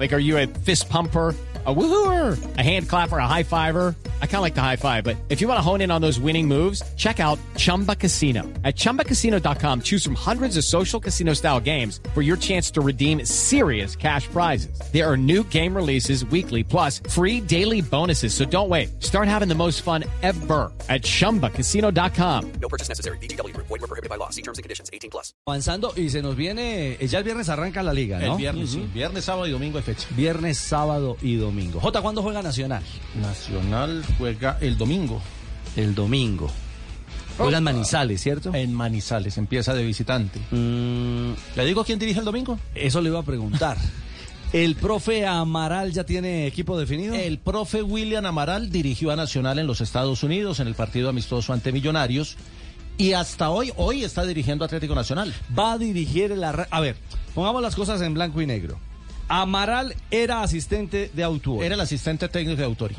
Like, are you a fist pumper? A woohooer, a hand clapper, a high fiver. I kind of like the high five, but if you want to hone in on those winning moves, check out Chumba Casino. At chumbacasino.com, choose from hundreds of social casino style games for your chance to redeem serious cash prizes. There are new game releases weekly, plus free daily bonuses. So don't wait. Start having the most fun ever at chumbacasino.com. No purchase necessary. BGW. Void were prohibited by law. See terms and conditions. 18 plus. Avanzando y se nos viene, eh, ya el viernes arranca la liga, ¿no? El viernes, sí. Viernes, sábado y domingo hay fecha. Viernes, sábado y domingo. Jota, ¿cuándo juega Nacional? Nacional juega el domingo El domingo. Juega en Manizales, ¿cierto? en Manizales, empieza de visitante. Mm, ¿Le digo quién dirige el domingo? eso le iba a preguntar. ¿El profe Amaral ya tiene equipo definido? El profe William Amaral dirigió a Nacional en los Estados Unidos en el partido amistoso ante Millonarios y hasta hoy, hoy está dirigiendo Atlético Nacional. Va a dirigir el A ver, pongamos las cosas en blanco y negro. Amaral era asistente de Autuori. Era el asistente técnico de Autori.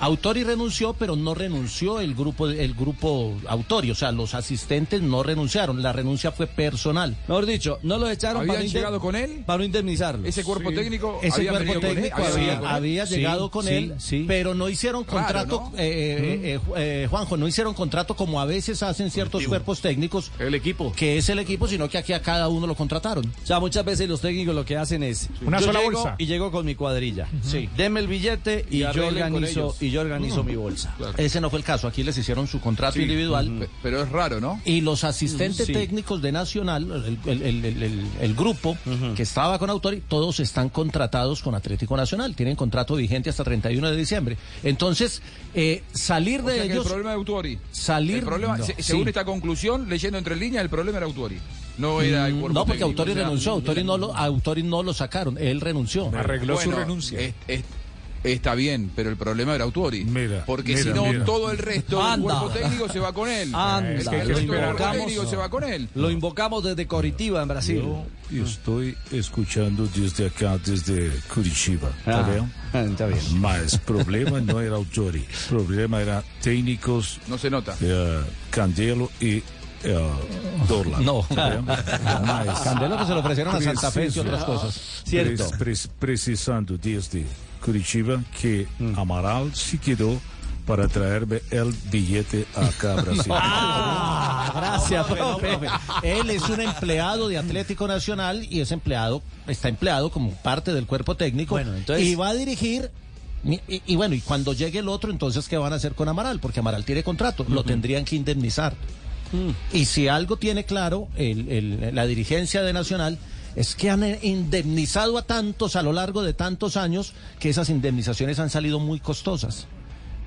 Autori renunció, pero no renunció el grupo, el grupo Autori, o sea, los asistentes no renunciaron, la renuncia fue personal. Mejor dicho, no lo echaron ¿Habían para, llegado con él? para no indemnizarlo. Ese cuerpo técnico Ese había cuerpo con él, técnico había había, venido con él. había Sí, llegado con sí, él, sí. pero no hicieron Raro, contrato, ¿no? eh, eh, eh, eh, Juanjo, no hicieron contrato como a veces hacen ciertos cuerpos técnicos, El equipo. que es el equipo, sino que aquí a cada uno lo contrataron. O sea, muchas veces los técnicos lo que hacen es Una yo sola llego bolsa. y llego con mi cuadrilla. Sí. Deme el billete y, Y yo organizo. Y yo organizo mi bolsa. Ese no fue el caso, aquí les hicieron su contrato individual. Pe- Pero es raro, ¿no? Y los asistentes Sí. técnicos de Nacional, el, el- el- el- el- el grupo que estaba con Autori, todos están contratados con Atlético Nacional, tienen contrato vigente hasta 31 de diciembre. Entonces, eh, salir O de sea que el ellos, problema de Autuori. salir... El problema, no, se- sí. según esta conclusión, leyendo entre líneas, el problema era Autuori. No era el cuerpo No, porque Autori o sea, renunció, Autori no, lo, Autori no lo sacaron, él renunció. Arregló su bueno, renuncia. es- es- está bien, pero el problema era Autuori. Mira, porque mira, si no, mira. todo el resto del Anda. cuerpo técnico se va con él. Anda, el Es que que resto del cuerpo técnico se va con él. Lo invocamos desde Coritiba, en Brasil. Yo estoy escuchando desde acá, desde Curitiba. ¿Está Ah, bien? está bien. Mas problema no era Autori, problema era técnicos No se nota. eh, Candelo y eh, Dorlan. No. Mas Candelo que se lo ofrecieron a Santa Fe y otras cosas. Cierto. pres- pres- precisando desde Curitiba que Amaral se quedó para traerme el billete acá a Brasil. Ah, gracias, No, profe. profe. Él es un empleado de Atlético Nacional y es empleado, está empleado como parte del cuerpo técnico Bueno, entonces- y va a dirigir. Y, y- y bueno, y cuando llegue el otro, entonces, ¿qué van a hacer con Amaral? Porque Amaral tiene contrato, lo tendrían que indemnizar. Y si algo tiene claro el- el- la dirigencia de Nacional, es que han indemnizado a tantos a lo largo de tantos años que esas indemnizaciones han salido muy costosas.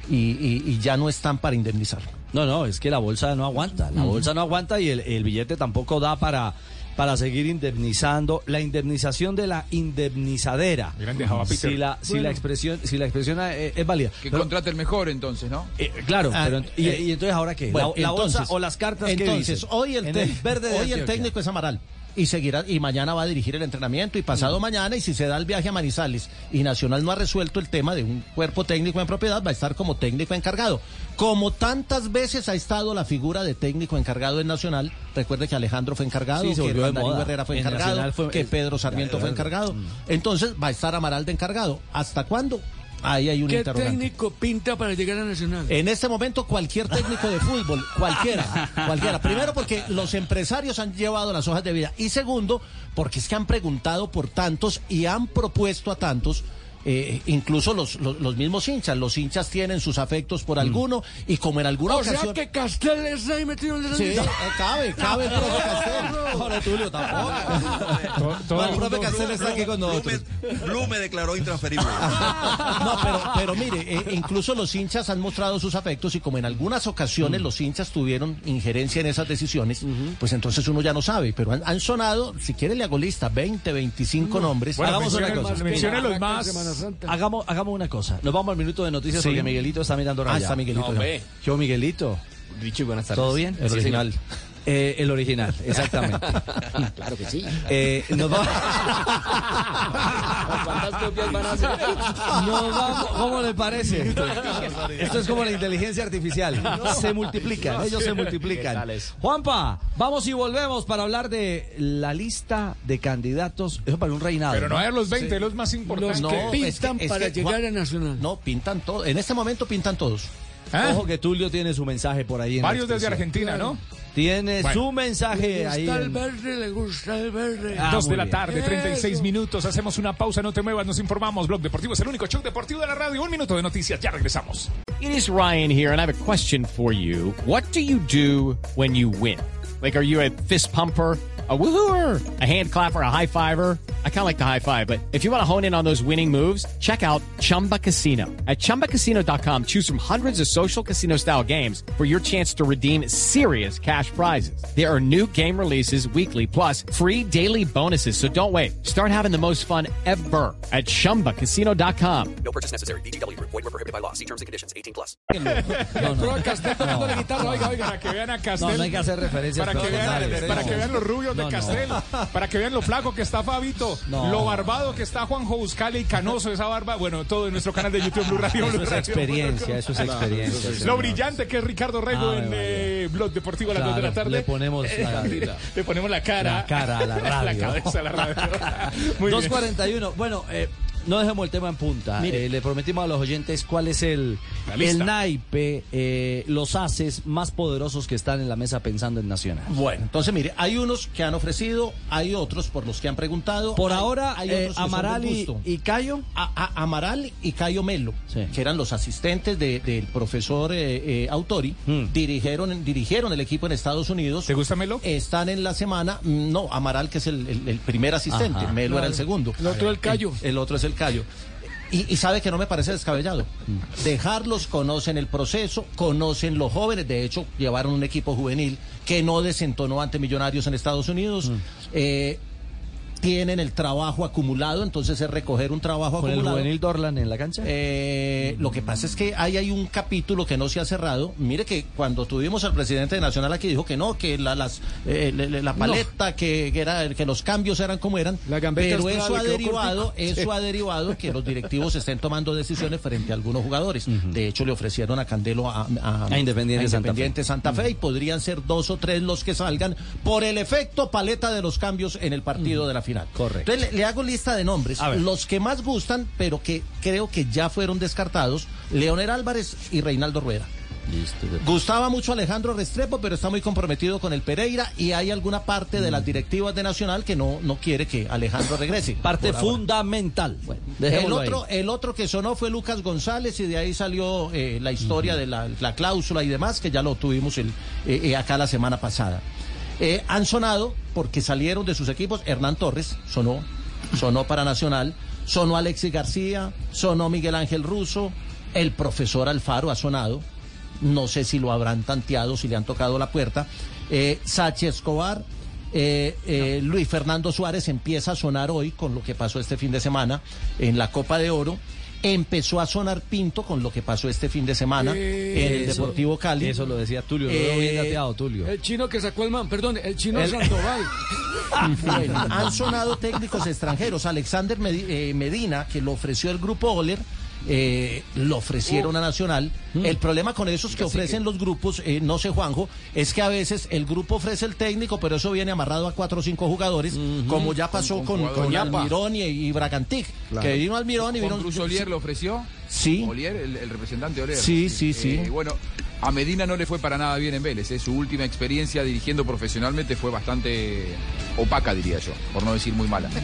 Y, y- y ya no están para indemnizar. No, no, es que la bolsa no aguanta. La bolsa no aguanta y el, el billete tampoco da para, para seguir indemnizando. La indemnización de la indemnizadera. Si la, si la expresión, si la expresión eh, es, válida. Que Pero- contrate el mejor entonces, ¿no? eh, claro, Ah, pero y, eh, y entonces ahora qué? Bueno, la, la bolsa o las cartas que Entonces, hoy el, En verde de hoy el técnico es Amaral. Y seguirá, y mañana va a dirigir el entrenamiento, y pasado mañana, y si se da el viaje a Manizales, y Nacional no ha resuelto el tema de un cuerpo técnico en propiedad, va a estar como técnico encargado. Como tantas veces ha estado la figura de técnico encargado en Nacional, recuerde que Alejandro fue encargado, Sí, que moda. Herrera fue En encargado, fue- que Pedro Sarmiento fue encargado. Entonces va a estar Amaral de encargado. ¿Hasta cuándo? Ahí hay un ¿Qué técnico pinta para llegar a Nacional? En este momento cualquier técnico de fútbol, cualquiera, cualquiera. Primero porque los empresarios han llevado las hojas de vida y segundo porque es que han preguntado por tantos y han propuesto a tantos. Eh, incluso los, los, los mismos hinchas, los hinchas tienen sus afectos por alguno y como en alguna o sea ocasión... que Castel está ahí metido en la Sí, eh, cabe, cabe el profe Castel. Tulio, tampoco. Todo el el profe Castel está aquí con nosotros. Blue me declaró intransferible. No, pero, pero mire, eh, incluso los hinchas han mostrado sus afectos y como en algunas ocasiones los hinchas tuvieron injerencia en esas decisiones, pues entonces uno ya no sabe. Pero han, han sonado, si quiere le hago lista, 20, 25 nombres. Bueno, Hagamos una cosa. mencione los más. Hagamos, hagamos una cosa. Nos vamos al minuto de noticias Sí. porque Miguelito está mirando Ah, raya. está Miguelito. No. Yo, Miguelito. Richie, buenas tardes. ¿Todo bien? El Sí, original. Eh, el original, exactamente. Claro que sí. Eh, nos va- ¿Cuántas copias van a hacer? nos vamos- ¿Cómo le parece? Esto es como la inteligencia artificial. Se multiplican, ellos se multiplican. Juanpa, vamos y volvemos para hablar de la lista de candidatos. Eso para un reinado. Pero no hay los 20, los más importantes. No, que es que- pintan es para que, llegar Juan- a Nacional. No, pintan todos. En este momento pintan todos. ¿Ah? Ojo que Tulio tiene su mensaje por ahí. en Varios desde. Argentina, ¿no? Tiene Bueno. su mensaje Le ahí. gusta el en- verde, le gusta el verde. Ah, Dos de la tarde, 36 Eso. minutos. Hacemos una pausa, no te muevas, nos informamos. Blog Deportivo es el único show deportivo de la radio. Un minuto de noticias, ya regresamos. It is Ryan here, and I have a question for you. What do you do when you win? Like, are you a fist pumper? A woohooer, a hand clapper, a high fiver. I kind of like the high five, but if you want to hone in on those winning moves, check out Chumba Casino. At chumbacasino.com, choose from hundreds of social casino style games for your chance to redeem serious cash prizes. There are new game releases weekly, plus free daily bonuses. So don't wait. Start having the most fun ever at chumbacasino.com. No purchase necessary. VGW Group. Void were prohibited by law. See terms and conditions. 18 plus. No, no. Pero Castel tocando la guitarra, oiga, oiga, para que vean a Castel. No, no hay que hacer referencias Para que, vean, para que vean los rubios de No, no. Castel, para que vean lo flaco que está Fabito, No. lo barbado que está Juanjo Buscale y canoso esa barba. Bueno, todo en nuestro canal de YouTube Blue Radio. Eso Blue es Radio. experiencia, eso es experiencia. Lo brillante que es Ricardo Rego Ave en eh, Blog Deportivo a las 2 de la tarde. le ponemos la- le ponemos la cara. La cara a la radio. la cabeza a la radio. Muy bien. 2.41. Bueno, eh, no dejemos el tema en punta. Eh, le prometimos a los oyentes cuál es el, el naipe, eh, los haces más poderosos que están en la mesa pensando en Nacional. Bueno, entonces mire, hay unos que han ofrecido, hay otros por los que han preguntado. Por hay- ahora, hay eh, Amaral y, Cayo. A- a- Amaral y Cayo Melo, Sí. que eran los asistentes de- del profesor eh, eh, Autori, Mm. dirigieron, dirigieron el equipo en Estados Unidos. ¿Te gusta Melo? Están en la semana, mm, no, Amaral que es el, el- el primer asistente, Ajá. Melo era el segundo. El otro el Cayo. El, el otro es el Cayo. Y, y sabe que no me parece descabellado. Dejarlos, conocen el proceso, conocen los jóvenes. De hecho, llevaron un equipo juvenil que no desentonó ante Millonarios en Estados Unidos. Eh, tienen el trabajo acumulado, entonces es recoger un trabajo Con el acumulado. juvenil Dorlan en la cancha. Eh, lo que pasa es que ahí hay un capítulo que no se ha cerrado. Mire que cuando tuvimos al presidente de Nacional aquí dijo que no, que la, las, eh, la paleta, que, que era, que los cambios eran como eran. La pero eso ha derivado, eso ha derivado que los directivos estén tomando decisiones frente a algunos jugadores. De hecho, le ofrecieron a Candelo a, a- A Independiente a Santa Fe. Independiente Santa Fe y podrían ser dos o tres los que salgan por el efecto paleta de los cambios en el partido de la final. Correcto. Entonces le, le hago lista de nombres. Los que más gustan, pero que creo que ya fueron descartados, Leonel Álvarez y Reinaldo Rueda. Gustaba mucho Alejandro Restrepo, pero está muy comprometido con el Pereira y hay alguna parte de las directivas de Nacional que no, no quiere que Alejandro regrese. Parte fundamental. Bueno, El ahí. otro, el otro que sonó fue Lucas González y de ahí salió eh, la historia de la, la cláusula y demás, que ya lo tuvimos el, eh, eh, acá la semana pasada. Eh, han sonado porque salieron de sus equipos. Hernán Torres sonó, sonó para Nacional, sonó Alexis García, sonó Miguel Ángel Russo, el profesor Alfaro ha sonado. No sé si lo habrán tanteado, si le han tocado la puerta. Eh, Escobar, eh, eh, Luis Fernando Suárez empieza a sonar hoy con lo que pasó este fin de semana en la Copa de Oro. Empezó a sonar Pinto con lo que pasó este fin de semana en el Eso- Deportivo Cali. Eso lo decía Tulio. Lo Eh, veo bien dateado, Tulio. El chino que sacó el man, perdón, el chino El- Sandoval. Bueno, han sonado técnicos extranjeros. Alexander eh, Medina, que lo ofreció el grupo Oler, eh, lo ofrecieron a Nacional. El problema con esos que ofrecen los grupos, eh, no sé Juanjo, es que a veces el grupo ofrece el técnico, pero eso viene amarrado a cuatro o cinco jugadores, como ya pasó Con- con, con. Almirón y, y Bragantic, que vino Almirón y vino... Cruz Olier lo ofreció. Sí. Olier, el, el representante Olier. Sí, sí, sí. Eh, bueno, a Medina no le fue para nada bien en Vélez. eh. Su última experiencia dirigiendo profesionalmente fue bastante opaca, diría yo, por no decir muy mala.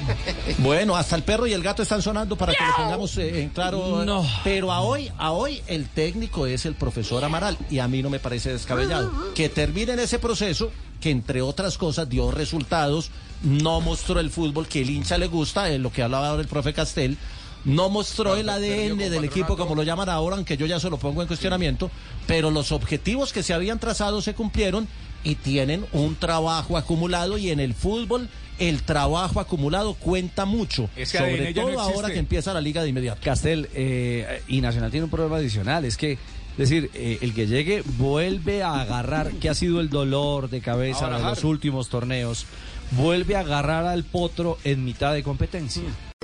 Bueno, hasta el perro y el gato están sonando para que lo pongamos eh, en claro. No. Pero a hoy, a hoy el técnico es el profesor Amaral y a mí no me parece descabellado que termine en ese proceso que entre otras cosas dio resultados, no mostró el fútbol que el hincha le gusta, en lo que hablaba ahora el profe Castel. No mostró el ADN del equipo como lo llaman ahora, aunque yo ya se lo pongo en cuestionamiento, pero los objetivos que se habían trazado se cumplieron y tienen un trabajo acumulado y en el fútbol el trabajo acumulado cuenta mucho, Ese sobre ADN ya no todo ahora que empieza la liga de inmediato. Castel, eh, y Nacional tiene un problema adicional, es que Es decir, eh, el que llegue vuelve a agarrar, que ha sido el dolor de cabeza de los últimos torneos, vuelve a agarrar al potro en mitad de competencia.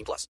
18 plus.